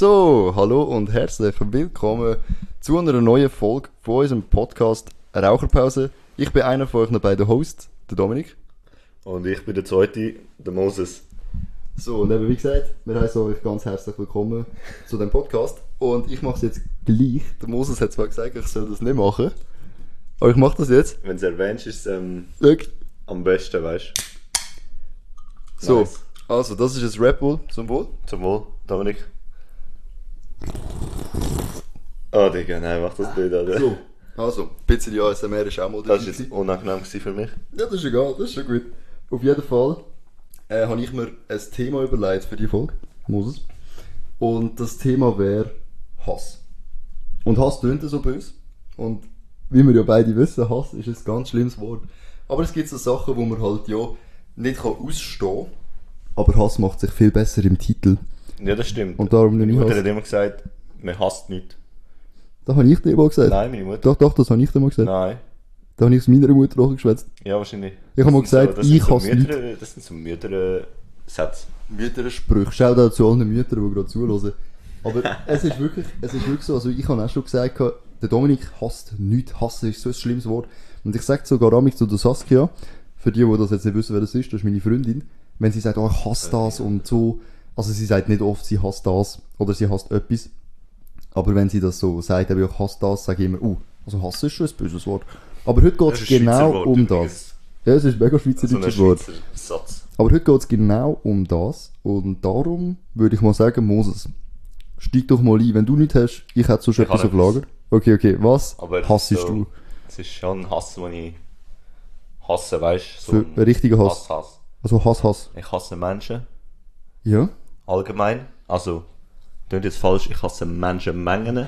So, hallo und herzlich willkommen zu einer neuen Folge von unserem Podcast Raucherpause. Ich bin einer von euch beiden Hosts, der Dominik. Und ich bin der zweite, der Moses. So, und eben wie gesagt, wir heißen euch ganz herzlich willkommen zu dem Podcast. Und ich mache es jetzt gleich. Der Moses hat zwar gesagt, ich soll das nicht machen, aber ich mache das jetzt. Wenn du es erwähnst, ist es ähm, am besten, weißt du? So, Nice. also das ist ein Red Bull zum Wohl. Zum Wohl, Dominik. Oh, Digga, nein, mach das nicht, Alter. So, also, ein bisschen ASMR ist auch mal Das war jetzt unangenehm gewesen für mich. Ja, das ist egal, das ist schon gut. Auf jeden Fall äh, habe ich mir ein Thema überlegt für die Folge, Moses. Und das Thema wäre Hass. Und Hass tönt so böse. Und wie wir ja beide wissen, Hass ist ein ganz schlimmes Wort. Aber es gibt so Sachen, wo man halt ja nicht kann ausstehen kann. Aber Hass macht sich viel besser im Titel. Ja, das stimmt. Und darum Meine Mutter hat immer gesagt, man hasst nicht. Das habe ich dir mal gesagt. Nein, meine Mutter. Doch, doch, das habe ich dir mal gesagt. Nein. Da habe ich aus meiner Mutter auch geschwätzt. Ja, wahrscheinlich. Ich hab mal gesagt, sind ich hasse Mütter, Das sind so Mütter-Sätze. Müttersprüche. Schau da zu allen Müttern, die gerade zuhören. Aber es ist wirklich, es ist wirklich so, also ich habe auch schon gesagt, der Dominik hasst nichts. Hassen ist so ein schlimmes Wort. Und ich sage sogar amig zu der Saskia, für die, die das jetzt nicht wissen, wer das ist, das ist meine Freundin, wenn sie sagt, oh, ich hasse das und so, also sie sagt nicht oft, sie hasst das oder sie hasst etwas. Aber wenn sie das so sagt, eben, ich hasse das, sage ich immer, uh, also hassen ist schon ein böses Wort. Aber heute geht es genau Wort um übrigens. das. Ja, es ist ein mega So ein schweizerdeutsches Wort. Satz. Aber heute geht es genau um das. Und darum würde ich mal sagen, Moses, steig doch mal ein. Wenn du nichts hast, ich hätte sonst Ich etwas auf Lager. Okay, okay. Was Aber es hassest so, du? Es ist schon ein Hass, den ich hasse, weißt du? So ein richtiger Hass. Hass, Hass. Also Hass, Hass. Ich hasse Menschen. Ja? Allgemein. Also, klingt jetzt falsch, ich hasse Menschenmengen,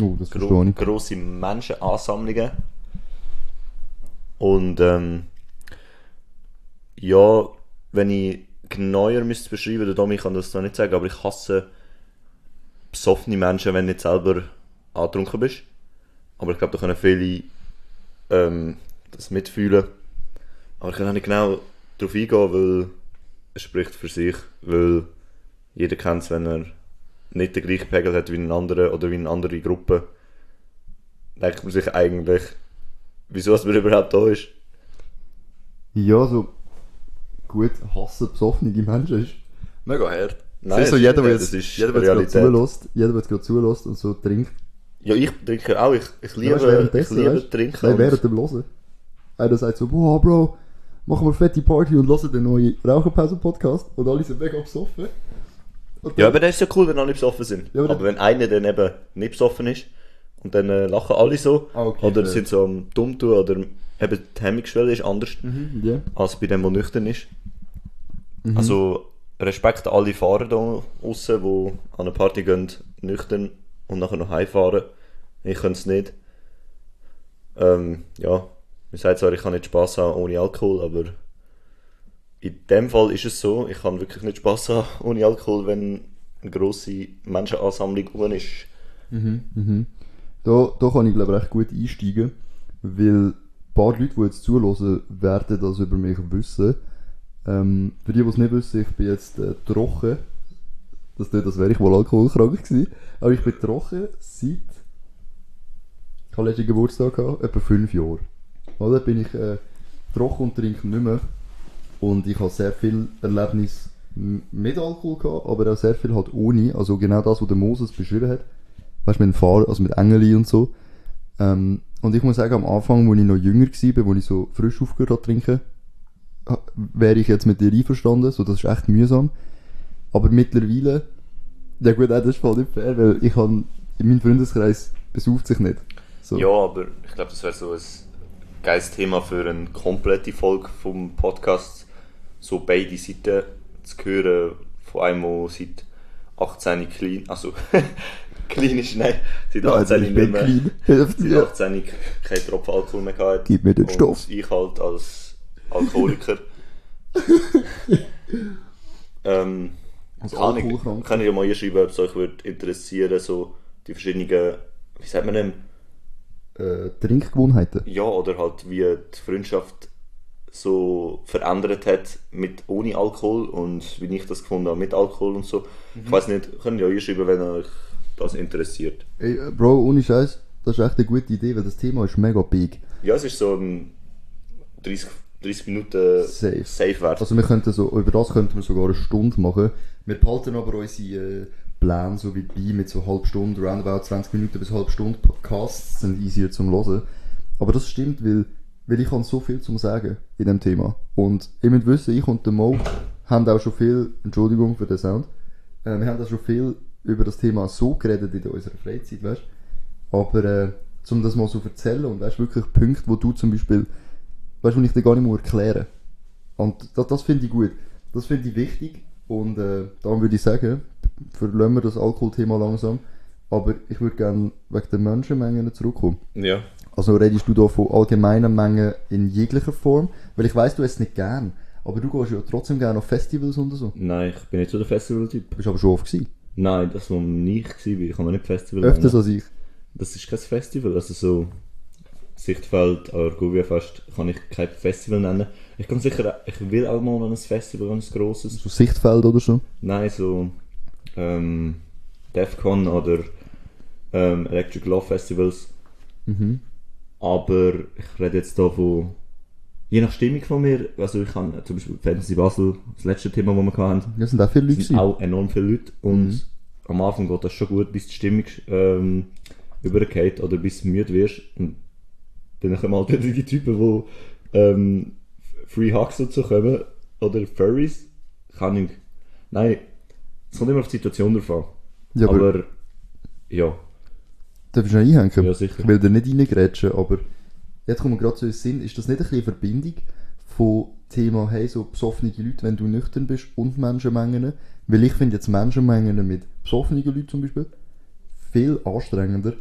Oh, das gro verstehe ich. grosse Menschenansammlungen. Und ähm, ja, wenn ich genauer müsste beschreiben, der Domi kann das noch nicht sagen, aber ich hasse besoffene Menschen, wenn du nicht selber angetrunken bist. Aber ich glaube, da können viele ähm, das mitfühlen. Aber ich kann auch nicht genau darauf eingehen, weil es spricht für sich, weil jeder kennt es, wenn er nicht den gleichen Pegel hat wie ein anderer oder wie eine andere Gruppe. Denkt man sich eigentlich, wieso es man überhaupt da ist. Ja, so gut hassen besoffene Menschen ist mega hart. Nein, das ist so jeder, ist der jetzt, jeder, der gerade zulässt, jeder, der gerade zulässt und so trinkt. Ja, ich trinke auch, ich, ich Ja, liebe, weißt du, ich liebe trinken. Nein, und- während dem Hören. Einer sagt so, boah, Bro, machen wir eine fette Party und hören den neuen Raucherpause-Podcast. Und alle sind mega besoffen. Und Ja, aber das ist ja cool, wenn alle besoffen sind. Ja, aber aber wenn einer dann eben nicht besoffen ist und dann äh, lachen alle so, Ah, okay, oder fair. sind so am dumm tun, oder eben die Hemmungsschwelle ist anders Mhm, ja. als bei dem, der nüchtern ist. Mhm. Also Respekt an alle Fahrer da draussen, die an eine Party gehen, nüchtern und nachher noch heimfahren. Ich könnte es nicht. Ähm, ja, man sagt zwar, ich kann nicht Spass haben ohne Alkohol, aber in dem Fall ist es so, ich kann wirklich nicht Spass haben ohne Alkohol, wenn eine grosse Menschenansammlung rum ist. Da, da kann ich glaube recht gut einsteigen, weil ein paar Leute, die jetzt zuhören, werden das über mich wissen. Ähm, für die, die es nicht wissen, ich bin jetzt äh, trocken. Das nicht, als wäre ich wohl alkoholkrank gewesen. Aber ich bin trocken seit... Ich habe letzten Geburtstag gehabt, etwa fünf Jahre. Oder bin ich äh, trocken und trinke nicht mehr. Und ich habe sehr viel Erlebnis mit Alkohol gehabt, aber auch sehr viel halt ohne. Also genau das, was der Moses beschrieben hat. Weißt du, mit dem Fahr also mit Engeli und so. Ähm, und ich muss sagen, am Anfang, als ich noch jünger war, wo ich so frisch aufgehört habe trinken, wäre ich jetzt mit dir einverstanden. So, das ist echt mühsam. Aber mittlerweile, ja gut, das ist voll nicht fair, weil ich habe, in meinem Freundeskreis besauft sich nicht. So. Ja, aber ich glaube, das wäre so ein geiles Thema für eine komplette Folge vom Podcast. So beide Seiten zu hören, von einem, der seit 18 clean, also clean ist, nein, seit Ja, also 18 ich nicht bin mehr. Hilft seit dir. 18 kein Tropfen Alkohol mehr gehabt. Gib mir den Und Stoff. ich halt als Alkoholiker. ähm, Als kann ich, Alkoholkranker. kann ich ja mal hier schreiben, ob es euch würde interessieren, so die verschiedenen, wie sagt man dem, Äh, Trinkgewohnheiten. ja, oder halt wie die Freundschaft so verändert hat mit ohne Alkohol und wie ich das gefunden habe mit Alkohol und so. Ich weiß nicht, könnt ihr ja schreiben, wenn euch das interessiert. Ey, äh, Bro, ohne Scheiß, das ist echt eine gute Idee, weil das Thema ist mega big. Ja, es ist so ein 30, 30 Minuten Safe. safe wert. Also wir könnten so, über das könnten wir sogar eine Stunde machen. Wir behalten aber unsere äh, Pläne so wie bei mit so halb Stunde, roundabout 20 Minuten bis halb Stunde Podcasts sind easier zum hören. Aber das stimmt, weil, weil ich habe so viel zum sagen in dem Thema. Und ihr müsst wissen, ich und der Mo haben auch schon viel, Entschuldigung für den Sound, äh, wir haben auch schon viel über das Thema so geredet in unserer Freizeit, weißt Aber äh, um das mal so zu erzählen und weißt wirklich Punkte, wo du zum Beispiel, weißt du, ich dir gar nicht mehr erklären Und das, das finde ich gut. Das finde ich wichtig. Und äh, darum würde ich sagen, verlassen wir das Alkoholthema langsam. Aber ich würde gerne wegen der Menschenmengen zurückkommen. Ja. Also redest du da von allgemeinen Mengen in jeglicher Form? Weil ich weiß, du es nicht gern. Aber du gehst ja trotzdem gerne auf Festivals und so. Nein, ich bin nicht so der Festival-Typ. Du bist aber schon oft gewesen. Nein, das, wo ich war, ich kann nicht Festival Öfters nennen. als ich. Das ist kein Festival, also so Sichtfeld, Argovia Fest kann ich kein Festival nennen. Ich kann sicher, ich will auch mal ein Festival, ein grosses. So Sichtfeld oder so. Nein, so ähm, Defcon oder ähm, Electric Love Festivals. Mhm. Aber ich rede jetzt da von je nach Stimmung von mir. Also ich kann zum Beispiel Fantasy Basel, das letzte Thema, das wir hatten, Das sind auch viele Leute sind auch enorm viele Leute und am Anfang geht das schon gut, bis die Stimmung ähm, übergeht oder bis du müde wirst. Und dann kommen halt wieder die Typen, die ähm, Free Hugs dazu kommen oder Furries. Kann ich. Nein, es kommt immer auf die Situation drauf an. Ja, aber, aber ja, darf ich noch einhängen? Ja, sicher. Ich will da nicht reingrätschen, aber jetzt kommt mir gerade so in den Sinn, ist das nicht ein bisschen eine Verbindung von Thema, hey, so besoffene Leute, wenn du nüchtern bist und Menschenmengen? Weil ich finde jetzt Menschenmengen mit besoffenen Leuten zum Beispiel viel anstrengender,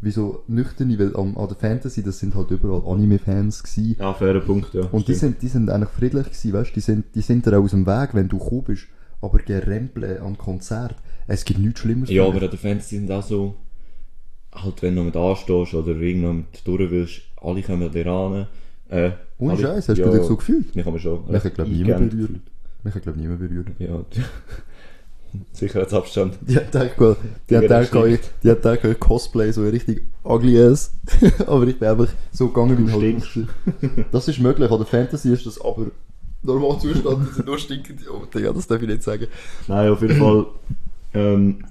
wie so nüchterne, weil an, an der Fantasy, das sind halt überall Anime-Fans gewesen. ja, fairer Punkt, ja. Und die sind, die sind eigentlich friedlich gewesen, weißt? Die sind, die sind dir auch aus dem Weg, wenn du gekommen bist. Aber gerempeln am Konzert, es gibt nichts Schlimmeres. Ja, aber die Fans sind auch so, halt wenn du mit anstehst oder irgendwo mit durch willst, alle kommen dir ran. Äh, Ohne Scheiß, hast ja, du dich so gefühlt? Ich habe mich schon. Mich hat, glaube ich, niemand berührt. Mich hat, glaube ich, niemand berührt. Ja, Sicherheitsabstand. Die hat gedacht, die hat gedacht, die hat gedacht, Cosplay so richtig ugly ass. aber ich bin einfach so gegangen, wie ich stinkst. aussehe. Das ist möglich, an der Fantasy ist das aber normal Zustand, sind nur stinkend. Oh, Digga, das darf ich nicht sagen. Nein, auf jeden Fall. Ähm,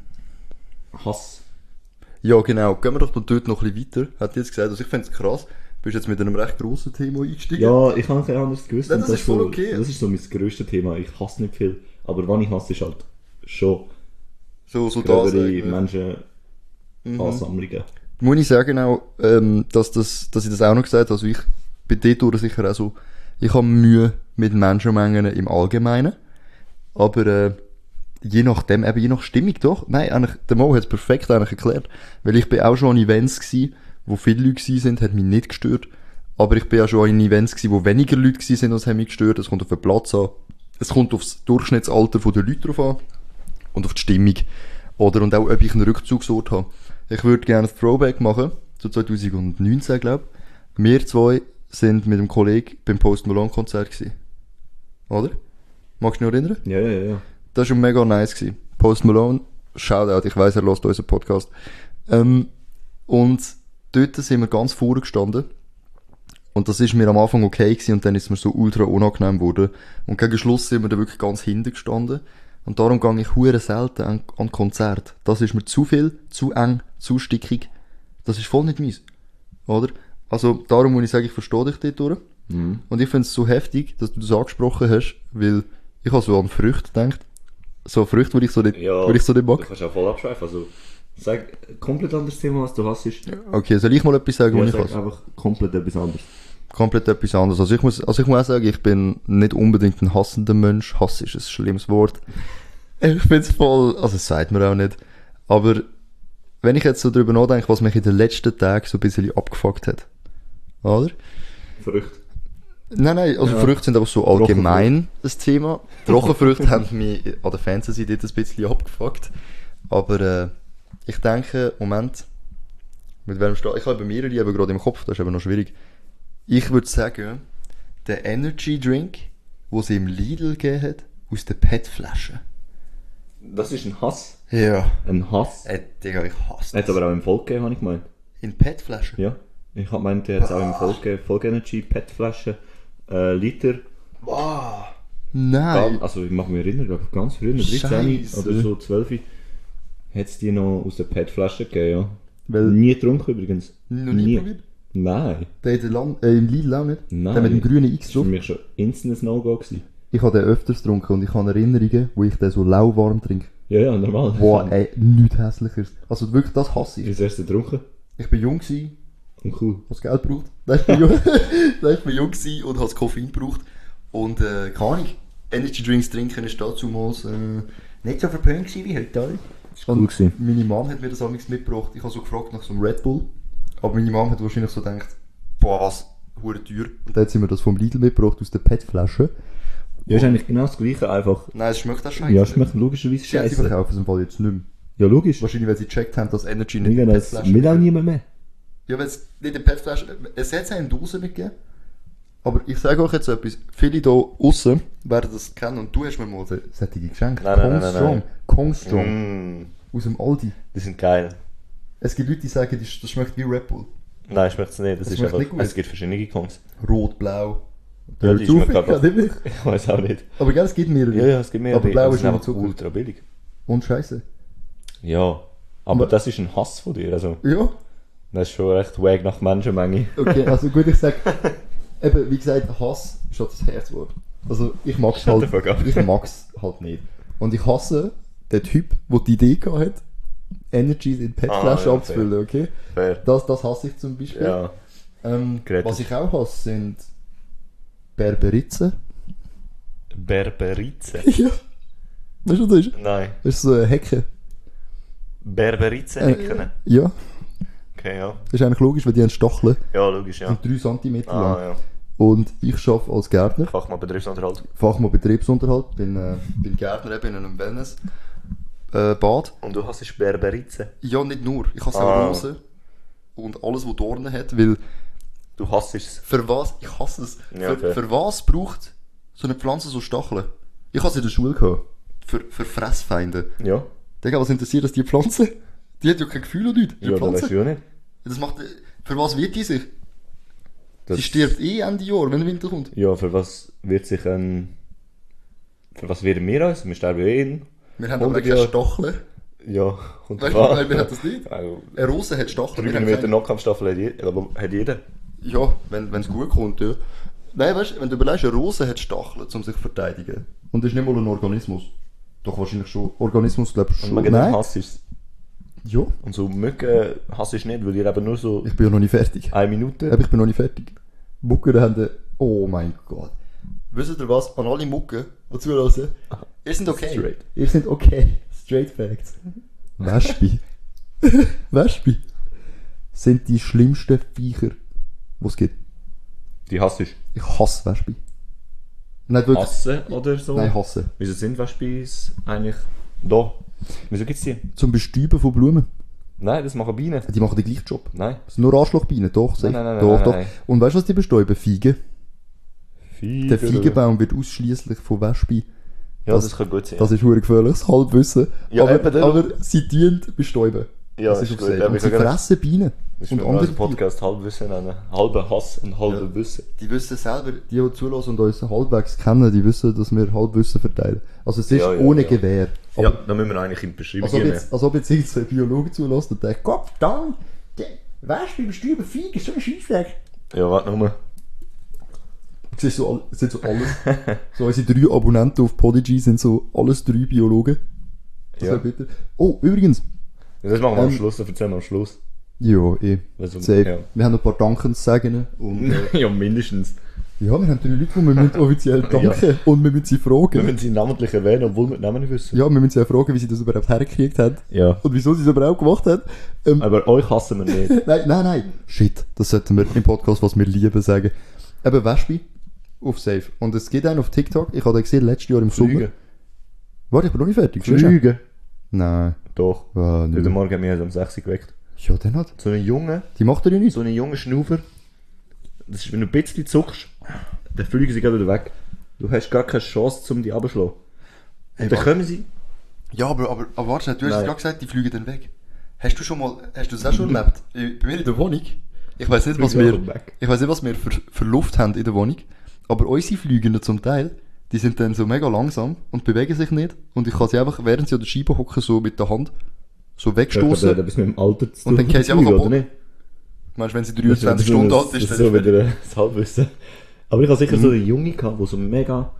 Hass. Ja, genau. Gehen wir doch dann dort noch ein bisschen weiter. Hat jetzt gesagt, also ich finde es krass. Du bist jetzt mit einem recht grossen Thema eingestiegen. Ja, ich habe kein anderes gewusst. Nein, das und ist voll so, okay. Das ist so mein grösstes Thema. Ich hasse nicht viel. Aber wann ich hasse, ist halt schon so, so da gröbere ja. Mhm. Menschenansammlungen. Muss ich sagen auch, ähm, dass, das, dass ich das auch noch gesagt habe. Also ich bin dort sicher auch so, ich habe Mühe mit Menschenmengen im Allgemeinen. Aber äh, je nachdem, eben je nach Stimmung doch. Nein, eigentlich, der Mo hat es perfekt eigentlich erklärt. Weil ich bin auch schon an Events gsi, wo viele Leute gsi sind, hat mich nicht gestört. Aber ich bin auch schon an Events gsi, wo weniger Leute gsi sind, das hat mich gestört. Es kommt auf den Platz an. Es kommt aufs Durchschnittsalter der Leute drauf an. Und auf die Stimmung. Oder, und auch, ob ich einen Rückzugsort habe. Ich würde gerne ein Throwback machen, zu 2019, glaube ich. Wir zwei sind mit einem Kollegen beim Post Malone Konzert gewesen. Oder? Magst du dich noch erinnern? Ja, ja, ja. Das war mega nice. Gewesen. Post Malone, Shoutout, ich weiss, er hört unseren Podcast. Ähm, und dort sind wir ganz vorne gestanden. Und das ist mir am Anfang okay gewesen und dann ist mir so ultra unangenehm geworden. Und gegen Schluss sind wir da wirklich ganz hinten gestanden. Und darum gehe ich hure selten an, an Konzert. Das ist mir zu viel, zu eng, zu stickig. Das ist voll nicht meins. Oder? Also, darum muss ich sagen, ich verstehe dich dort durch. Mhm. Und ich finde es so heftig, dass du das angesprochen hast, weil ich habe so an Früchte gedacht. So Früchte, die ich so nicht, Ja, die ich so nicht Du mag. kannst auch voll abschweifen. Also, sag komplett anderes Thema, was du hast. Ist. Okay, soll ich mal etwas sagen, Ja, was ich sag hasse? einfach komplett etwas anderes. Komplett etwas anderes. Also ich muss, also ich muss auch sagen, ich bin nicht unbedingt ein hassender Mensch. Hass ist ein schlimmes Wort. Ich find's voll, also das sagt man auch nicht. Aber wenn ich jetzt so drüber nachdenke, was mich in den letzten Tagen so ein bisschen abgefuckt hat. Oder? Verrückt. Nein, nein, also Ja. Früchte sind einfach so allgemein das Thema. Trockenfrüchte haben mich an der Fantasy dort ein bisschen abgefuckt. Aber äh, ich denke, Moment, mit welchem Start, ich habe bei mir eben gerade im Kopf, das ist eben noch schwierig. Ich würde sagen, Der Energy Drink, den sie im Lidl gegeben hat, aus der PET-Flasche. Das ist ein Hass. Ja. Ein Hass. Äh, Digga, ich hasse Hat das. aber auch im Volk gegeben, habe ich gemeint. In PET-Flasche? Ja. Ich habe gemeint, der hat es auch im Volk gegeben. Volk Energy, PET-Flasche, äh, Liter. Wow. Nein. Ganz, also ich mache mich erinnern, glaub ich, ganz früher, 13 Scheisse. oder so 12, hat es die noch aus der PET-Flasche gegeben, ja. Weil, Nie getrunken übrigens. noch nie probiert? Nein. Der Land, äh, im Lidl auch nicht? Nein. Der mit dem grünen X Das war drauf? für mich schon instant ein No-Go. gewesen. Ich habe den öfters getrunken und ich habe Erinnerungen, wo ich den so lauwarm trinke. Ja, ja, normal. Boah, ey, nichts hässlicheres. Also wirklich, das hasse Ich ich. bin das erste getrunken. Ich bin jung gewesen, Und cool. was Geld braucht. Nein, ich bin jung, Nein, ich jung gewesen und habe das Koffein gebraucht. Und, äh, keine Ahnung, Energy Drinks trinken ist damals, äh, nicht so verpönt wie heute, alle. cool gewesen. meine Mom hat mir das amigs mitgebracht. Ich habe so gefragt nach so einem Red Bull. Aber meine Mom hat wahrscheinlich so gedacht, boah, was, hure teuer. Und dann hat sie mir das vom Lidl mitgebracht, aus der PET-Flasche. Ja, ist eigentlich genau das gleiche, einfach. Nein, es schmeckt auch scheiße. Ja, schmeckt logischerweise Sie, sie scheiße. verkaufen es im Fall jetzt nicht mehr. Ja, logisch. Wahrscheinlich, weil sie gecheckt haben, dass Energy nicht Mega, das will auch niemand mehr. Ja, weil es nicht in PET-Flasche... Es hat in Dosen mitgegeben. Aber ich sage euch jetzt etwas. Viele hier außen werden das kennen und du hast mir mal so- solche geschenkt. Nein, nein, nein, nein, Strong. nein. Kong Strong. Mm, Aus dem Aldi. die sind geil. Es gibt Leute, die sagen, das schmeckt wie Red Bull. Nein, schmeckt es nicht. Das, Das ist schmeckt einfach, nicht gut. es gibt verschiedene Kongs. Rot, blau. Ja, die schmecken einfach-. Ich weiß auch nicht. Aber gell, es gibt mehrere. Ja, ja, es gibt mehr. Aber blau ist einfach Zucker. ultra billig. Und Scheiße. Ja. Aber das ist ein Hass von dir. Also, Ja. Das ist schon recht wack nach Menschenmenge. Okay, also gut, ich sag, eben, wie gesagt, Hass ist halt das Herzwort. Also, ich mag's halt, ich mag's halt nicht. Und ich hasse den Typ, der die Idee gehabt hat, Energies in PET-Flaschen Ah, ja, abzufüllen, okay? Fair. Das, das hasse ich zum Beispiel. Ja. Ähm, was ich auch hasse, sind Berberitzen. Berberize. ja. Weißt du, was das ist? Nein. Das ist so eine Hecke. Berberize hecken. Ja, Okay, ja. das ist eigentlich logisch, weil die haben Stacheln. Ja, logisch, ja. Sind 3 cm lang. Ah, ja. Und ich arbeite als Gärtner. Fachmann Betriebsunterhalt. Fachmann Betriebsunterhalt, bin, äh, bin Gärtner eben in einem Wellness äh, Bad. Und du hast Berberize. Ja, nicht nur. Ich hasse Ah. auch Rosen und alles, was Dornen hat, weil Du hasst es. für was, ich hasse es, Ja, für, fair. für was braucht so eine Pflanze so Stacheln? Ich habe es in der Schule gehabt. Für, für Fressfeinde. Ja. Digga, was interessiert das die Pflanze? Die hat ja kein Gefühl oder nichts. Die Ja, das Pflanze. du ja nicht. Das macht, für was wird die sich? Das- Sie stirbt eh Ende Jahr, wenn der Winter kommt. Ja, für was wird sich ein. Für was werden wir uns? Wir sterben eh in. Wir haben aber 100 keine. Stacheln. Ja, und Weißt du, wir haben das nicht. Also, Eine Rose hat Stacheln. wir 3 haben Meter. Nahkampfstaffel hat jeder. aber Hat jeder. Ja, wenn es gut kommt, ja. Nein, weißt du, wenn du überlegst, eine Rose hat Stacheln, um sich zu verteidigen. Und das ist nicht mal ein Organismus. Doch wahrscheinlich schon. Organismus, glaube ich, Und schon. man Nein. Hass ist Ja, Und so Mücken hasse ich nicht, weil die eben nur so ich bin ja noch nicht fertig. eine Minute. Aber ich bin noch nicht fertig. Mucken haben den... Oh mein Gott. Wisst ihr was? An alle Mucken, die zuhören. Ihr seid okay. Straight. Ihr seid okay. Straight Facts. Wespi. Wespi. Sind die schlimmsten Viecher, die es gibt. Die hasse ich. Ich hasse Wespi. Nicht wirklich. Hasse oder so? Nein, hasse. Wieso sind Wespenbis eigentlich da? Wieso gibt's die? Zum Bestäuben von Blumen. Nein, das machen Bienen. Die machen den gleichen Job. Nein. Das sind nur Arschlochbienen, doch. safe. nein, nein, doch, nein, doch. nein. Und weißt du, was die bestäuben? Feigen. Feigen. Der Feigenbaum wird ausschließlich von Wespen. Ja, das, das- kann gut sein. Das ist hure gefährliches Halbwissen. Ja, aber, aber sie dienen bestäuben. Ja, das ist ist gut. Aber Und sie fressen Bienen. das ist und andere Podcast Halbwissen nennen. Halbe Hass und halbe Ja. Wissen. Die wissen selber, die, die zulassen und uns halbwegs kennen, die wissen, dass wir Halbwissen verteilen. Also es ist Ja, ja, ohne. Gewehr. Aber Ja, dann müssen wir eigentlich in die Beschreibung als, ob gehen. jetzt, als ob jetzt irgendein Biologe zulässt und denkt, Gott, dann, Wespen bestäuben Feigen, so ein Scheissweg. Ja, warte nochmal. Es ist so, sind so alles. so unsere drei Abonnenten auf Podigy sind so alles drei Biologen. Das Ja. bitte. Oh, übrigens. Das machen wir am Ähm, Schluss, das erzählen wir am Schluss. Ja, eh. Also, Safe. ja. Wir haben ein paar Dankenssagen. Und, äh, ja, mindestens. ja, wir haben drei Leute, die wir müssen offiziell danken und wir müssen sie Wir fragen. müssen sie namentlich erwähnen, obwohl wir den Namen nicht wissen. Ja, wir müssen sie auch fragen, wie sie das überhaupt hergekriegt haben. Ja. Und wieso sie es überhaupt gemacht haben. Ähm, Aber euch hassen wir nicht. nein, nein, nein. Shit, das sollten wir im Podcast, was wir lieben, sagen. Eben Wespe auf Safe. Und es geht einen auf TikTok. Ich habe den gesehen letztes Jahr im Sommer. Flüge. Warte, ich bin noch nicht fertig. Schnell. Nein. Doch. Ah, Heute. Morgen haben wir uns um 6 Uhr geweckt. Ja, dann hat. So ein Junge, Die macht er ja nicht. so ein junger Schnaufer. Das ist, wenn du ein bisschen zuckst, Dann fliegen sie gerade wieder weg. Du hast gar keine Chance, um die abzuschlagen. Hey, Dann wa- kommen sie. Ja, aber, aber, aber warte, du hast Nein. gerade gesagt, die fliegen dann weg. Hast du schon mal, hast du das auch schon erlebt? Äh, Bei mir in der Wohnung? Ich weiß nicht, was Fliegen wir, weg. ich weiß nicht, was wir für, für Luft haben in der Wohnung, aber unsere Flügenden zum Teil, die sind dann so mega langsam und bewegen sich nicht und ich kann sie einfach, während sie an der Scheibe hocken, so mit der Hand so wegstoßen. zu Und dann fallen sie einfach oder nicht? Meinst du, wenn sie Das ist 23 so Stunden alt ist, Das dann ist so wieder ein- das Halbwissen. Aber ich habe sicher so eine Junge gehabt, die so mega,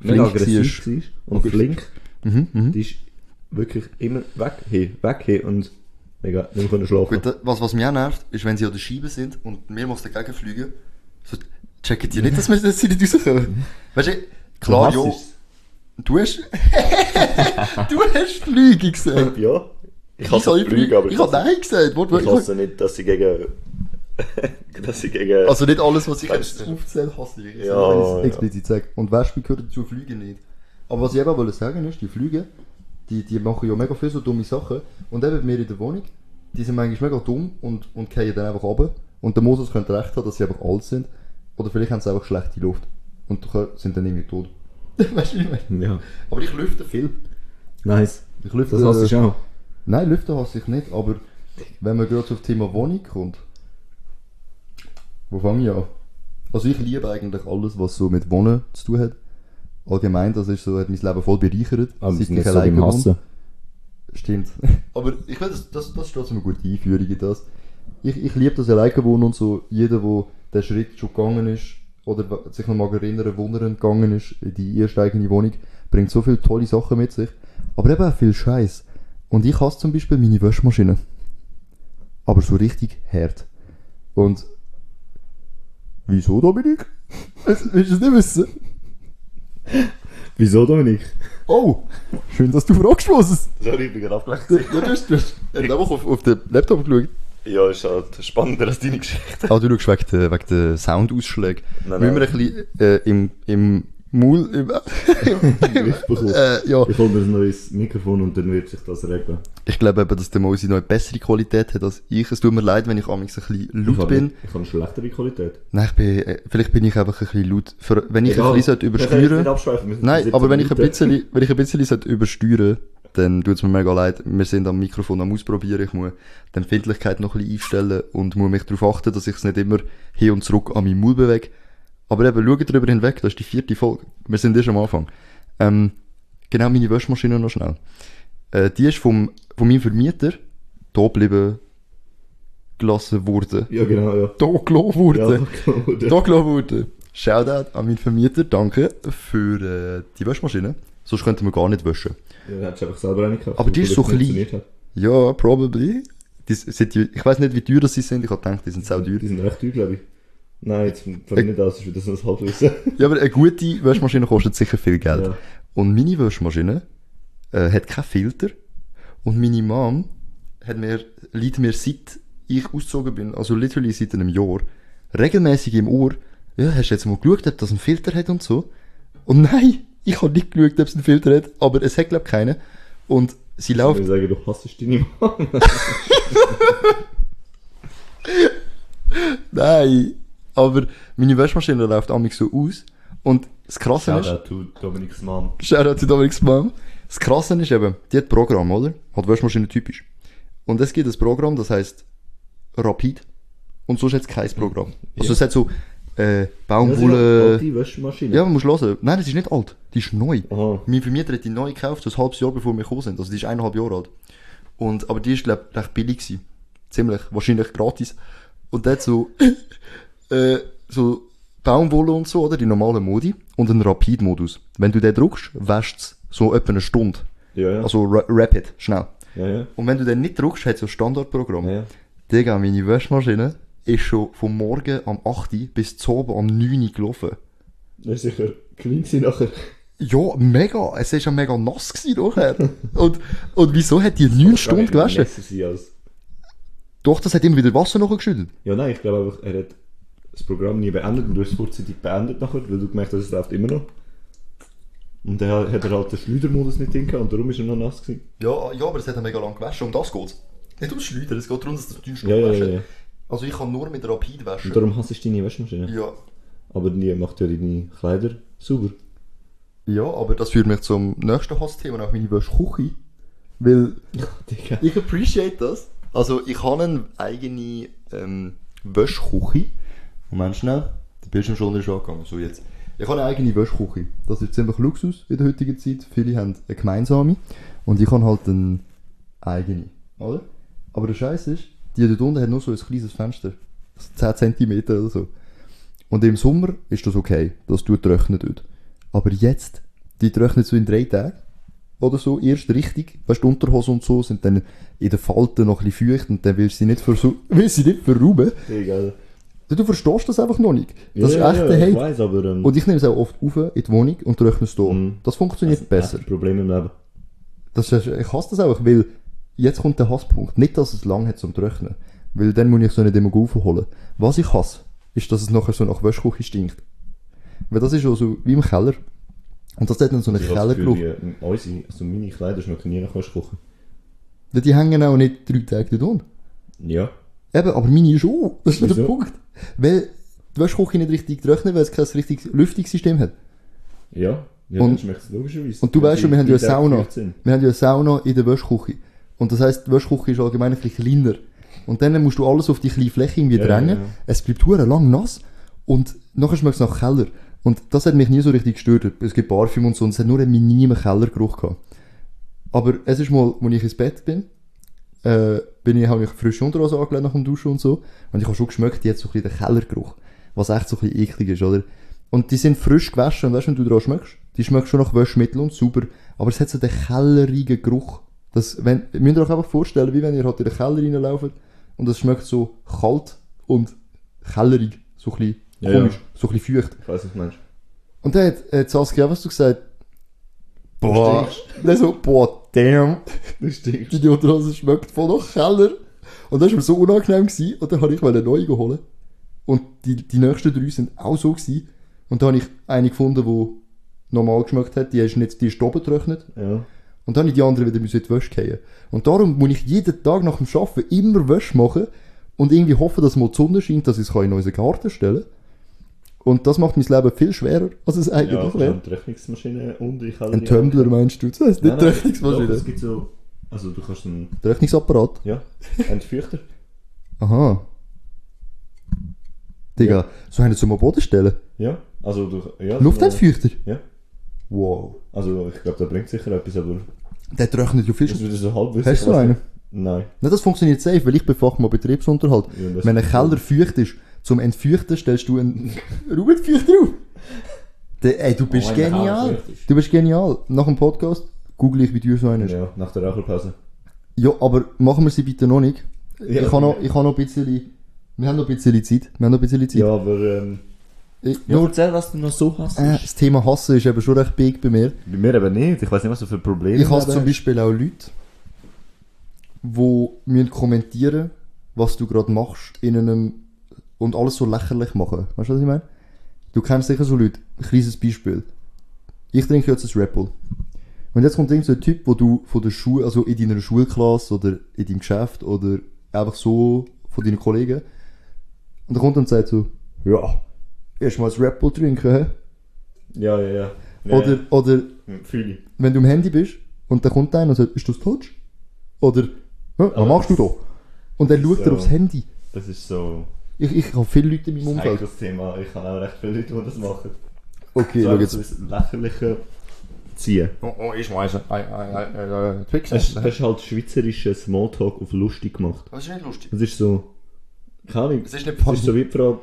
mega Flink aggressiv war. Und Okay. flink. Mhm, mhm. Die ist wirklich immer weg, hey, weg, hey und mega, nicht mehr schlafen. Gut, was, was mich auch nervt, ist, wenn sie an der Scheibe sind und mehrmals dagegen fliegen, so, checken die nicht, dass, wir, sie nicht rauskommen. Weißt du, klar, Du ja, hasst du hast, du hast Flüge gesagt. es. Ja. Ich Ich hasse habe Flüge, aber ich habe Nein gesagt. Wort, ich ich hasse nicht, dass sie gegen, dass sie gegen, also nicht alles, was ich jetzt aufzähle, hasse ich. Ja, wenn ich ja. es explizit sage. Und Wespen gehören dazu, Flüge nicht. Aber was ich eben wollte sagen ist, die Flüge, die, die machen ja mega viele so dumme Sachen. Und eben bei mir in der Wohnung, die sind manchmal mega dumm und, und fallen dann einfach runter. Und der Moses könnte recht haben, dass sie einfach alt sind. Oder vielleicht haben sie einfach schlechte Luft. Und können- sind dann irgendwie tot. weißt du, wie ich meine? ja. Aber ich lüfte viel. Nice. Ich lüfte, Das hast du auch. Nein, lüften hasse ich nicht, aber wenn man gerade auf das Thema Wohnung kommt, wo fange ich an? Also ich liebe eigentlich alles, was so mit Wohnen zu tun hat. Allgemein, das ist so, hat mein Leben voll bereichert. Aber seit wir sind nicht ich so. Hassen. Stimmt. aber ich finde, das, das, das steht so eine gute Einführung in das. Ich, ich liebe das alleine wohnen und so, jeder, der den Schritt schon gegangen ist, oder sich noch mal erinnern, wo er gegangen ist, in die erste eigene Wohnung, bringt so viele tolle Sachen mit sich. Aber eben auch viel Scheiß. Und ich hasse zum Beispiel meine Waschmaschine. Aber so richtig hart. Und wieso, Dominik? Willst willst du es nicht wissen? Wieso, Dominik? Oh, schön, dass du fragst, Moses. Sorry, ich bin gerade abgelenkt. Ja, du hast, du hast einfach auf, auf den Laptop geschaut. Ja, ist halt spannender als deine Geschichte. Ah, du schaust wegen der, wegen der Soundausschläge. Nein, Müssen wir nein. ein bisschen äh, im, im Maul... Im, äh, ja. Ich hole mir ein neues Mikrofon und dann wird sich das regeln. Ich glaube eben, dass der Mosi noch eine bessere Qualität hat als ich. Es tut mir leid, wenn ich amigs ein bisschen Ich laut habe bin. nicht- Ich habe eine schlechtere Qualität. Nein, ich bin, äh, vielleicht bin ich einfach ein bisschen laut. Für, wenn ich Egal. ein bisschen übersteuern Nein, 17 aber wenn ich ein bisschen, wenn ich ein bisschen übersteuern dann tut es mir mega leid. Wir sind am Mikrofon am Ausprobieren. Ich muss die Empfindlichkeit noch ein bisschen einstellen und muss mich darauf achten, dass ich es nicht immer hin und zurück an meinem Mund bewege. Aber eben, schau drüber hinweg, das ist die vierte Folge. Wir sind erst am Anfang. Ähm, genau, meine Waschmaschine noch schnell. Äh, die ist vom, von meinem Vermieter da geblieben gelassen worden. Ja, genau, ja. Da gelassen worden. Ja. Da gelassen worden. Shoutout an meinen Vermieter, danke für äh, die Waschmaschine. Sonst könnten wir gar nicht waschen. Ja, dann hättest du einfach selber eine gekauft. Aber die ist so klein. Ja, probably. Die sind, ich weiß nicht, wie teuer das sie sind. Ich habe gedacht, die sind sau teuer. Die sind recht teuer, glaube ich. Nein, jetzt fange ich nicht an, das ist wieder so ein Halbwissen. Ja, aber eine gute Waschmaschine kostet sicher viel Geld. Ja. Und meine Waschmaschine äh, hat keinen Filter. Und meine Mom hat mir, liegt mir seit ich ausgezogen bin, also literally seit einem Jahr, regelmäßig im Ohr, ja, hast du jetzt mal geschaut, ob das einen Filter hat und so? Und nein, ich habe nicht geschaut, ob es einen Filter hat, aber es hat, glaube ich, keinen. Und sie Ich läuft, würde sagen, du hasst deine Mom. nein, aber meine Waschmaschine läuft amig so aus. Und das Krasse ist, Shoutout to Dominiks Mom. Shoutout zu Dominik's Mom. Das Krasse ist eben, die hat Programm, oder? Hat Waschmaschine typisch. Und es gibt ein Programm, das heißt Rapid. Und sonst hat es kein Programm. Also Ja. es hat so äh, Ja, Baumwolle... die Waschmaschine. Ja, man muss hören. Nein, das ist nicht alt. Die ist neu. Aha. Mein Vermieter hat die neu gekauft, so ein halbes Jahr bevor wir gekommen sind. Also die ist eineinhalb Jahre alt. Und, aber die ist, glaub recht billig gewesen. Ziemlich. Wahrscheinlich gratis. Und der hat so, äh, so Baumwolle und so, oder? Die normale Modi. Und einen Rapid-Modus. Wenn du den drückst, wäscht's so etwa eine Stunde. Ja, ja. Also ra rapid, schnell. ja, ja. Und wenn du den nicht drückst, hat so ein Standardprogramm. Ja, ja. Digga, meine Waschmaschine ist schon vom Morgen am 8 Uhr bis zum Abend am 9 Uhr gelaufen. Das ist sicher gewesen nachher. Ja, mega. Es war ja mega nass gewesen nachher. und, und wieso hat die 9 Stunden gewaschen? Doch, das hat immer wieder Wasser nachgeschüttet. Ja, nein, ich glaube einfach, er hat das Programm nie beendet und du hast es kurzzeitig beendet nachher, weil du gemerkt hast, es läuft immer noch. Und dann hat er halt den Schleudermodus nicht drin gehabt und darum ist er noch nass gewesen. Ja, ja, aber es hat ja mega lang gewaschen. Um das geht's. Nicht ums Schleudern, es geht darum, dass das 9 Ja, ja, ja, ja. Also ich kann nur mit Rapid Und waschen. darum hasst du deine Waschmaschine. Ja. aber die macht ja deine Kleider sauber. Ja, aber das führt mich zum nächsten Hassthema, nach meiner Wäschküche. Weil Digga. ich appreciate das. Also ich habe eine eigene ähm, Wäschküche. Moment schnell, der Bildschirm ist angegangen. So jetzt. Ich habe eine eigene Wäschküche. Das ist ziemlich Luxus in der heutigen Zeit. Viele haben eine gemeinsame. Und ich habe halt eine eigene. Oder? Aber der Scheiß ist, die dort unten hat nur so ein kleines Fenster. So 10 cm oder so. Und im Sommer ist das okay, dass du trocknen dort. Aber jetzt, die trocknet so in drei Tagen oder so, erst richtig. Weißt du, die Unterhose und so sind dann in den Falten noch ein bisschen feucht und dann willst du sie nicht, willst du sie nicht verrauben. Digga. Du verstehst das einfach noch nicht. Das ja, ist echt ja, der ich weiss, aber ähm, Und ich nehme es auch oft auf in die Wohnung und trockne es da. Mhm. Das funktioniert besser. echt Problem im Leben. Das ist, ich hasse das auch, weil jetzt kommt der Hasspunkt. Nicht, dass es lang hat zum Trocknen. Weil dann muss ich so eine Demo holen. Was ich hasse, ist, dass es nachher so nach Wäschküche stinkt. Weil das ist so wie im Keller. Und das hat dann so einen Ich habe Kellergeruch. Die, äh, unsere, also meine Kleider schmecken nie nach Waschküche. Ja, Die hängen auch nicht drei Tage dort. Ja. Eben, aber meine schon. Das ist der? Punkt. Weil die Wäschküche nicht richtig trocknet, weil es kein richtiges Lüftungssystem hat. Ja. Ja, Und- logischerweise. Und du weißt schon, wir haben ja eine Sauna. Wir haben ja eine Sauna in der Wäschküche. Und das heisst, die Wäschküche ist allgemein ein bisschen kleiner. Und dann musst du alles auf die kleine Fläche irgendwie Ja, drängen. ja, ja. Es bleibt hure lang nass. Und nachher schmeckt es nach Keller. Und das hat mich nie so richtig gestört. Es gibt Parfüm und so. Und es hat nur einen minimen Kellergeruch gehabt. Aber es ist mal, als ich ins Bett bin, äh, bin ich, habe ich frische Unterhose angelegt nach dem Duschen und so. Und ich habe schon geschmeckt, die hat so ein bisschen den Kellergeruch. Was echt so ein bisschen eklig ist, oder? Und die sind frisch gewaschen und weißt du, wenn du dran schmeckst, die schmecken schon nach Waschmittel und sauber, aber es hat so den kellerigen Geruch. Das, wenn, müsst ihr euch einfach vorstellen, wie wenn ihr halt in den Keller reinlauft und es schmeckt so kalt und kellerig, so ein bisschen Ja, komisch, ja. so ein bisschen feucht. Ich was du meinst. Und dann hat, hat Saskia, was du gesagt, boah, dann so, boah, damn, Du stinkst. die Unterhose schmeckt voll nach Keller. Und das war mir so unangenehm gewesen, und dann habe ich mal eine neue geholt. Und die, die nächsten drei sind auch so gewesen. Und dann habe ich eine gefunden, die normal geschmeckt hat, die ist nicht, die ist oben getrocknet. Ja. Und dann habe ich die andere wieder müssen in die Wäsche fallen. Und darum muss ich jeden Tag nach dem Arbeiten immer Wäsche machen und irgendwie hoffen, dass mal die Sonne scheint, dass ich es in unseren Garten stellen kann. Und das macht mein Leben viel schwerer, als es Ja, eigentlich ich wäre. eine Rechnungsmaschine und ich habe Ein Tumbler meinst du? Das heisst nicht Nein, nein, doch, Rechnungsmaschine. Es gibt so, also du kannst einen, Rechnungsapparat. ja, einen Fürchter. Aha. Digga, so haben wir zum Boden stellen. Ja, also du, ja. Luftentfeuchter? Ja. Wow. Also ich glaube, da bringt sicher etwas, aber Der trocknet ja viel das wieder so halb. Hast du was- einen? Nein. Nein, das funktioniert safe, weil ich bin Fachmann Betriebsunterhalt. Ja, Wenn ein Keller feucht ist, zum Entfeuchten stellst du einen Ruhetfeuchter auf. Der, ey, du bist Oh, genial. Du bist genial. Nach dem Podcast google ich, wie du so einer ist. Ja. Ja, nach der Raucherpause. aber machen wir sie bitte noch nicht. Ja, ich habe noch, ich habe noch ein bisschen, wir haben noch ein bisschen Zeit. Wir haben noch ein bisschen Zeit. Ja, aber ähm, Ich, ja, nur, erzähl, was du noch so hast. äh, das Thema Hassen ist eben schon recht big bei mir. Bei mir eben nicht. Ich weiß nicht, was du für Probleme Ich hasse zum Beispiel auch Leute, die müssen kommentieren, was du gerade machst, in einem, und alles so lächerlich machen. Weißt du, was ich meine? Du kennst sicher so Leute. Ein kleines Beispiel. Ich trinke jetzt ein Red Bull. Und jetzt kommt irgend so ein Typ, wo du von der Schule, also in deiner Schulklasse oder in deinem Geschäft oder einfach so von deinen Kollegen. Und der kommt und sagt so, ja, erst mal ein Red Bull trinken, hä? Ja, ja, ja. ja Oder, oder ja. Fühle ich. wenn du am Handy bist und dann kommt einer und sagt, ist das Touch? Oder, «Hä, was Aber- machst du da? Und dann schaut er So. aufs Handy. Das ist so Ich, ich habe viele Leute in meinem ein Umfeld. heikles Thema. Ich habe auch recht viele Leute, die das machen. Okay, so schau jetzt. so ins Lächerliche ziehen. Oh, oh, ich weiß. Äh, äh, äh, Twix. Das, das ist halt schweizerischer Smalltalk auf lustig gemacht. Das ist nicht lustig. Das ist so. Keine Ahnung. Es ist nicht Das ist so wie die Frage.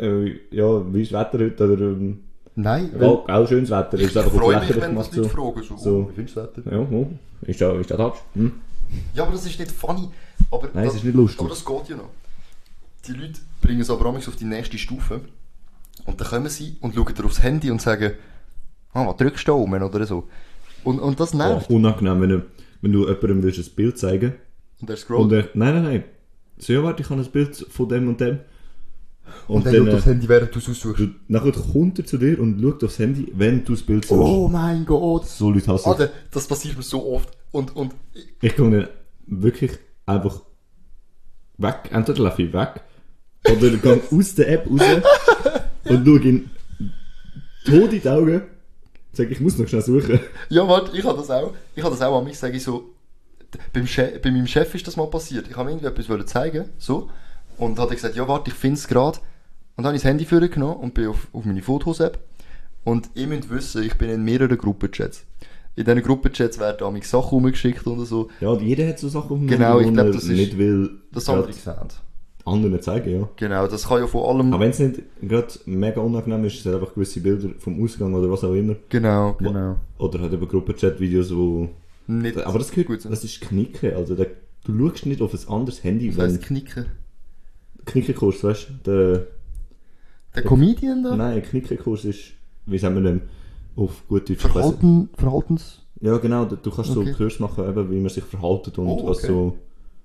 Äh, ja, wie ist das Wetter heute? Oder, ähm, Nein, ja, auch schönes Wetter. Ist einfach auf lächerlich gemacht. So. fragen. So, So. oh, wie findest du das Wetter? Ja, oh, ist das, ist das Touch? Hm? Ja, aber das ist nicht funny. Aber Nein, das, es ist nicht lustig. Aber das geht ja noch. Die Leute bringen es aber auch auf die nächste Stufe. Und dann kommen sie und schauen dir aufs Handy und sagen, ah, was drückst du da oben oder so. Und, und das Oh, nervt. unangenehm, wenn du, wenn du jemandem willst ein Bild zeigen Und er und scrollt. er, nein, nein, nein. So, ja, warte, ich habe ein Bild von dem und dem. Und, und er dann, schaut aufs äh, Handy, während du es aussuchst. du, nachher kommt er zu dir und schaut aufs Handy, wenn du das Bild siehst. Oh mein Gott. So Leute hassen. Alter, das passiert mir so oft. Und, und Ich gehe dann wirklich einfach weg. Entweder laufe ich weg oder gehe aus der App raus und schaue ihn tot in die Augen. Sag, ich muss noch schnell suchen. Ja, warte, ich habe das auch. Ich habe das auch an mich, sage ich so. Beim Chef, bei meinem Chef ist das mal passiert. Ich habe ihm irgendwie etwas zeigen, so. Und hat er gesagt, ja, warte, ich finde es gerade. Und dann habe ich das Handy für genommen und bin auf, auf meine Fotos-App. Und ihr müsst wissen, ich bin in mehreren Gruppenchats. In diesen Gruppenchats werden auch Sachen rumgeschickt und so. Ja, jeder hat so Sachen auf dem Genau, ich wo glaub, er das ist- nicht will, Das andere gesehen. anderen zeigen, ja. Genau, das kann ja von allem. Aber wenn es nicht gerade mega unangenehm ist, es hat einfach gewisse Bilder vom Ausgang oder was auch immer. genau, genau. Oder halt eben Gruppenchat-Videos, wo... Nicht Aber das gehört, gut sind. das ist Knicken, also da, du schaust nicht auf ein anderes Handy, Das wenn heisst Knicken. Knickenkurs, weißt du? Der, Der Comedian da? nein, Knickenkurs ist, wie sagen wir denn, auf gut Deutsch. Verhalten, Verhaltens. Ja, genau, du kannst Okay. so Kurs machen, eben, wie man sich verhaltet und Oh, was okay. so...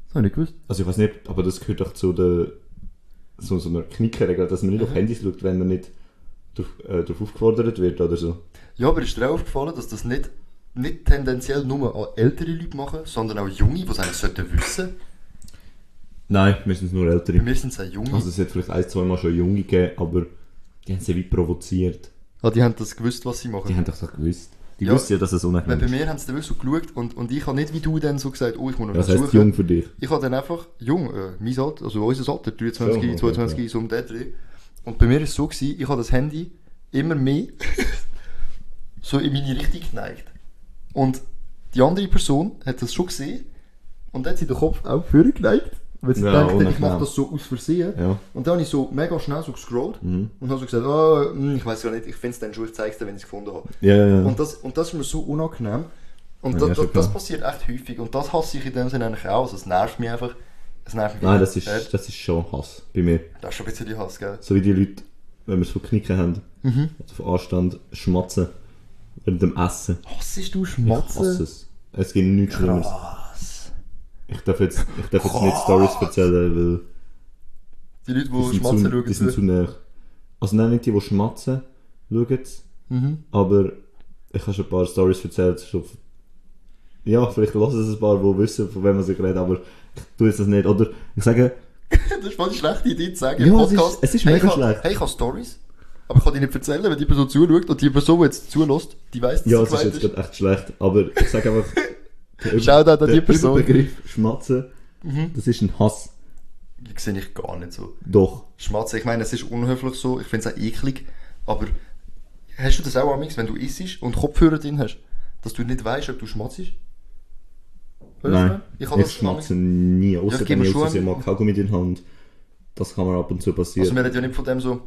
Das habe ich nicht gewusst. Also ich weiß nicht, aber das gehört doch zu der so, so einer Knickerregel, dass man nicht Mhm. auf Handys schaut, wenn man nicht darauf, äh, darauf aufgefordert wird oder so. Ja, aber ist dir auch aufgefallen, dass das nicht, nicht tendenziell nur ältere Leute machen, sondern auch junge, die es eigentlich sollten wissen. Nein, wir sind nur Bei ältere. mir sind auch junge. Also es hat vielleicht ein, zwei Mal schon Junge gegeben, aber die haben sie wie provoziert. ah, die haben das gewusst, was sie machen. Die haben doch so gewusst. Die Ja. wussten ja, dass es unangenehm bei ist. mir haben sie dann wirklich so geschaut und, und ich habe nicht wie du dann so gesagt, oh, ich muss noch was heisst jung für dich? Ich habe dann einfach, jung, äh, mein Alter, also unser Alter, 23, So, okay, 22, okay. so um den Dreh. Und bei mir ist es so gewesen, ich habe das Handy immer mehr so in meine Richtung geneigt. Und die andere Person hat das schon gesehen und hat sie den Kopf auch vorgeneigt, geneigt, weil sie Ja, dachte, ich mache das so aus Versehen. Ja. Und dann habe ich so mega schnell so gescrollt Mhm. und habe so gesagt, oh, ich weiß ja nicht, ich finde es dann schon, ich zeige es dir, wenn ich es gefunden habe. Ja, ja, ja. Und das, und das ist mir so unangenehm. Und ja, schon das, passiert echt häufig. Und das hasse ich in dem Sinne eigentlich auch. Also es nervt mich einfach. Es nervt mich Nein, das ist, das ist schon Hass bei mir. Das ist schon ein bisschen die Hass, gell? So wie die Leute, wenn wir es von Knicken haben, Mhm. also von Anstand, schmatzen während dem Essen. Hassest du Ich Schmatzen? hasse es. Es gibt nichts Schlimmeres. Krass. Ich darf jetzt, ich darf jetzt nicht Stories erzählen, weil Die Leute, die, die Schmatzen zu, schauen, die sind zu. nah. Also nein, nicht die, die schmatzen, schauen es. Mhm. Aber ich habe schon ein paar Stories erzählt. Ja, vielleicht lassen es ein paar, die wissen, von wem ich rede, aber ich tue jetzt das nicht. Oder ich sage, das ist voll eine schlechte Idee zu sagen. Ja, im es ist- Podcast, es ist hey, mega ich habe- schlecht. Hey, ich habe Stories. Aber ich kann die nicht erzählen, wenn die Person zuschaut. Und die Person, die jetzt zulässt, die weiss, dass ja, es ist jetzt gerade echt schlecht, aber ich sage einfach, der Shoutout an die der Person. Mhm. Überbegriff Schmatzen, das ist ein Hass. Die sehe ich gar nicht so. Doch. Schmatzen, ich meine, es ist unhöflich so, ich finde es auch eklig, aber hast du das auch amigs, wenn du isst und Kopfhörer drin hast, dass du nicht weißt, ob du schmatzt? Nein, ich ich, habe das schmatze nie, außer das wenn geben ich aus Versehen schon mal Kaugummi in der Hand. Das kann mir ab und zu passieren. Also wir reden ja nicht von dem so,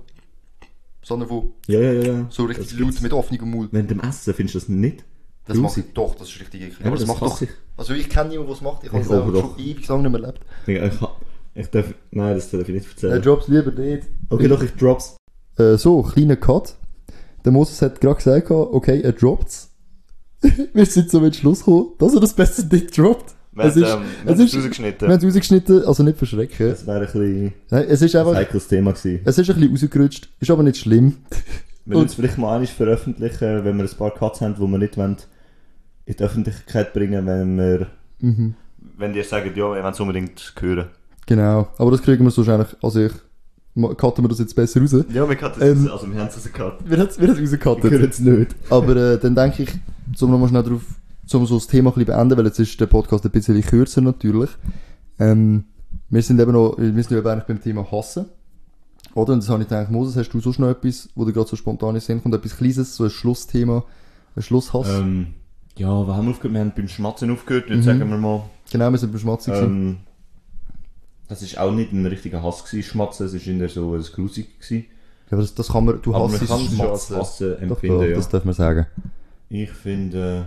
sondern von ja, ja, ja, ja. so richtig Das laut mit offenem Mund. Während dem Essen findest du das nicht? Das macht grusig? doch, das ist richtig eklig. Ja, aber das, das macht doch. ich. Also ich kenne niemanden, der es macht, ich habe Ich es schon ewig lang nicht mehr erlebt. Ich, ich, ich darf, nein, das darf ich nicht erzählen. Drops lieber nicht. okay, doch, ich drops. Äh, so, kleiner Cut. Der Moses hat gerade gesagt, okay, er droppt's. Wir sind zum Entschluss gekommen, dass er das besser nicht droppt. Wir Es ist- haben es es ist- rausgeschnitten. Wir haben es rausgeschnitten, also nicht verschrecken. Das wäre ein bisschen Nein, es ist ein einfach, heikles Thema gewesen. es ist ein bisschen rausgerutscht, ist aber nicht schlimm. Wir müssen es vielleicht mal einmal veröffentlichen, wenn wir ein paar Cuts haben, die wir nicht wollen, in die Öffentlichkeit bringen, wenn wir... Mhm. Wenn die sagen, ja, wir wollen es unbedingt hören. Genau, aber das kriegen wir so wahrscheinlich, also ich, cutten wir das jetzt besser raus. Ja, wir cutten Ähm, also wir haben es rausgecuttet. Wir haben es haben's Wir rausgecuttet. können es nicht. Aber äh, dann denke ich, zum nochmal schnell drauf, zum so das Thema ein bisschen beenden, weil jetzt ist der Podcast ein bisschen kürzer natürlich. Ähm, wir sind eben noch, wir sind eben eigentlich beim Thema Hassen. Oder? Und das habe ich gedacht, Moses, hast du sonst noch etwas, wo dir gerade so spontan Sinn kommt, etwas Kleines, so ein Schlussthema, ein Schlusshass? Ähm, ja, wir haben aufgehört? Wir haben beim Schmatzen aufgehört, jetzt Mhm. sagen wir mal. Genau, wir sind beim Schmatzen. Ähm, das ist auch nicht ein richtiger Hass gewesen, Schmatzen, es ist eher so ein Grusig gewesen. Ja, aber das, das kann man, du Aber man hasst kann es schon als Schmatzen. Hassen Doch, empfinden, doch, ja. Das darf man sagen. Ich finde.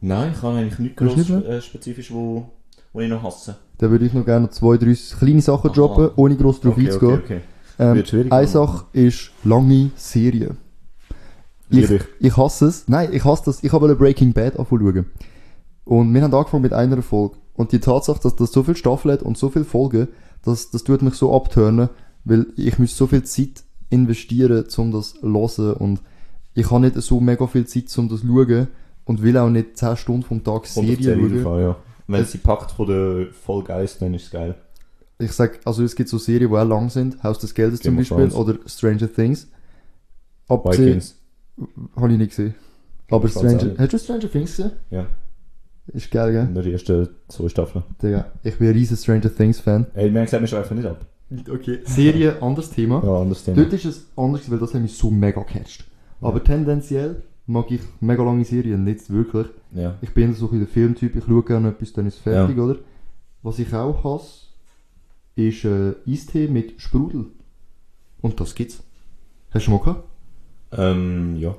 Nein, ich habe eigentlich nichts Hast groß nicht äh, spezifisch, wo, wo ich noch hasse. Dann würde ich noch gerne zwei, drei kleine Sachen Aha. droppen, ohne gross drauf okay, einzugehen. okay, okay. Ähm, eine Sache ist lange Serien. Ich, ich. hasse es. Nein, ich hasse das. Ich habe Breaking Bad anfangen Und wir haben angefangen mit einer Folge. Und die Tatsache, dass das so viel Staffel hat und so viele Folgen, das, das tut mich so abturnen, weil ich muss so viel Zeit investieren, um das zu hören. Und ich habe nicht so mega viel Zeit, um das zu schauen. Und will auch nicht 10 Stunden vom Tag Serie schauen. an, ja. Wenn Es- sie packt von der Folge 1, dann ist es geil. ich sag, also es gibt so Serien, die auch lang sind, Haus des Geldes zum Game of Beispiel, oder Stranger Things. Abgesehen, Vikings. Habe ich nicht gesehen. Aber Stranger, hast du Stranger Things gesehen? Ja, Ist geil, gell? nur die ersten zwei Staffeln. Digga, ich bin ein riesen Stranger Things Fan. Ey, haben gesagt, wir schweifen nicht ab. Okay. Serie, anderes Thema. Ja, anderes Thema. Dort ist es anders, weil das hat mich so mega gecatcht. Aber tendenziell mag ich mega lange Serien nicht wirklich. Ja. Ich bin so ein der Filmtyp, ich schaue gerne etwas, dann ist es fertig, oder? Was ich auch hasse, ist äh, Eistee mit Sprudel. Und das gibt's. Hast du schon mal gehabt? Ähm, ja.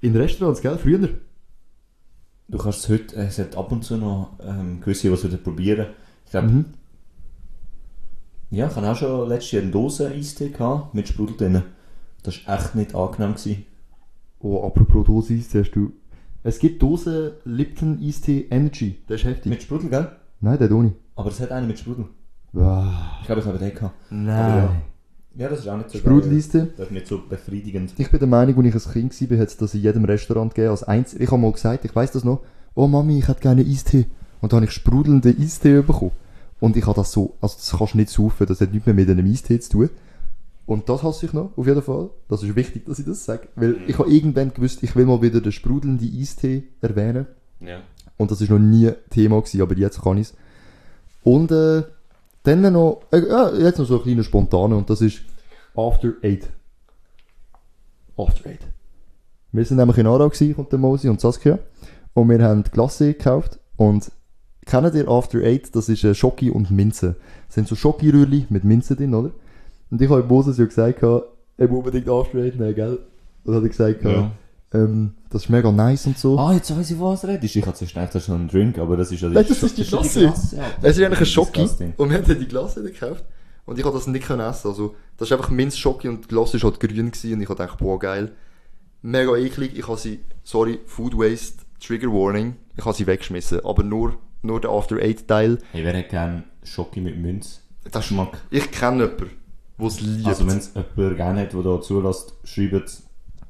In Restaurants, gell? Früher. Du kannst es heute, es hat ab und zu noch ähm, gewisse, die es probieren. Ich glaube, Mhm. ja, ich habe auch schon letztes Jahr eine Dose Eistee gehabt, mit Sprudel drin. Das war echt nicht angenehm. Gewesen. Oh, apropos Dose Eistee, hast du... Es gibt Dosen Lipton Eistee Energy. Der ist heftig. Mit Sprudel, gell? Nein, der hat ohne. Aber es hat einen mit Sprudel. Ah, Ich glaube, ich habe den gehabt. nein. Ja, das ist auch nicht so Sprudel geil. Das ist nicht so befriedigend. Ich bin der Meinung, als ich ein Kind war, hat es das in jedem Restaurant gegeben. Als eins, ich habe mal gesagt, ich weiß das noch, oh Mami, ich hätte gerne Eistee. Und dann habe ich sprudelnden Eistee bekommen. Und ich habe das so, also das kannst du nicht saufen, das hat nichts mehr mit einem Eistee zu tun. Und das hasse ich noch, auf jeden Fall. Das ist wichtig, dass ich das sage. Weil ich habe irgendwann gewusst, ich will mal wieder den sprudelnden Eistee erwähnen. Ja. Und das ist noch nie Thema gewesen, aber jetzt kann ich es. Und äh, dann noch, äh, jetzt noch so ein kleiner Spontane und das ist After Eight. After Eight. Wir sind nämlich in Aarau gewesen, und der Mosi und Saskia. Und wir haben die Glasse gekauft und kennt ihr After Eight? Das ist äh, Schoki und Minze. Das sind so Schoki-Rührli mit Minze drin, oder? Und ich habe Moses ja gesagt, er muss unbedingt After Eight nehmen, gell? Und hat er gesagt, Ja. Ähm, das ist mega nice und so. Ah, jetzt weiss ich, was redest. Ich hatte zuerst gedacht, das ist noch ein Drink, aber das ist ja Nein, das ist die Glasse. ja. Es ist eigentlich ein Disgusting. und wir haben dann die Glasse gekauft und ich habe das nicht können essen. Also, das ist einfach Minz Schoki und die Glasse war halt grün gewesen und ich habe gedacht, boah, geil. Mega eklig. Ich habe sie, sorry, Food Waste, Trigger Warning, ich habe sie weggeschmissen. Aber nur, nur der After Eight Teil. Wer hat gerne Schoki mit Münz? Das ist, Geschmack. ich kenne jemanden, der es liebt. Also wenn es jemand gerne hat, der da zulässt, schreibt es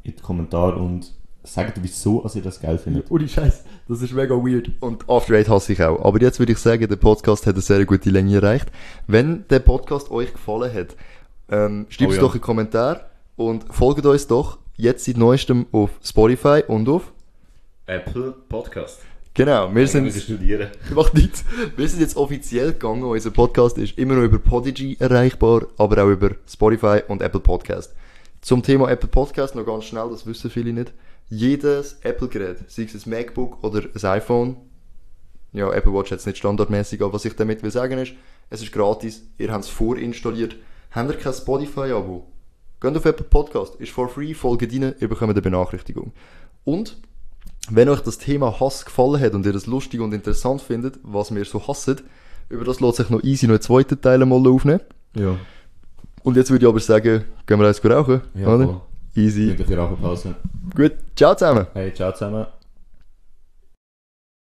in die Kommentare und sagt, wieso als ihr das geil findet. Ohne Scheiß, das ist mega weird. Und After Eight hasse ich auch. Aber jetzt würde ich sagen, der Podcast hat eine sehr gute Länge erreicht. Wenn der Podcast euch gefallen hat, ähm, schreibt Oh es ja. doch in den Kommentar und folgt uns doch jetzt seit neuestem auf Spotify und auf. Apple Podcast. Genau, wir sind. studieren. Macht nichts. Wir sind jetzt offiziell gegangen. Unser Podcast ist immer noch über Podigy erreichbar, aber auch über Spotify und Apple Podcast. Zum Thema Apple Podcast noch ganz schnell, das wissen viele nicht. Jedes Apple-Gerät, sei es ein MacBook oder ein iPhone, ja, Apple Watch jetzt nicht standardmäßig, aber was ich damit will sagen ist, es ist gratis, ihr habt es vorinstalliert. Habt ihr kein Spotify-Abo? Geht auf Apple Podcast, ist for free, folgt rein, ihr bekommt eine Benachrichtigung. Und wenn euch das Thema Hass gefallen hat und ihr es lustig und interessant findet, was wir so hassen, über das lässt sich noch easy noch einen zweiten Teil mal aufnehmen. Ja. Und jetzt würde ich aber sagen, gehen wir eins rauchen, Ja, oder? voll. Easy. Wirklich Raucherpause. Gut, ciao zusammen. Hey, ciao zusammen.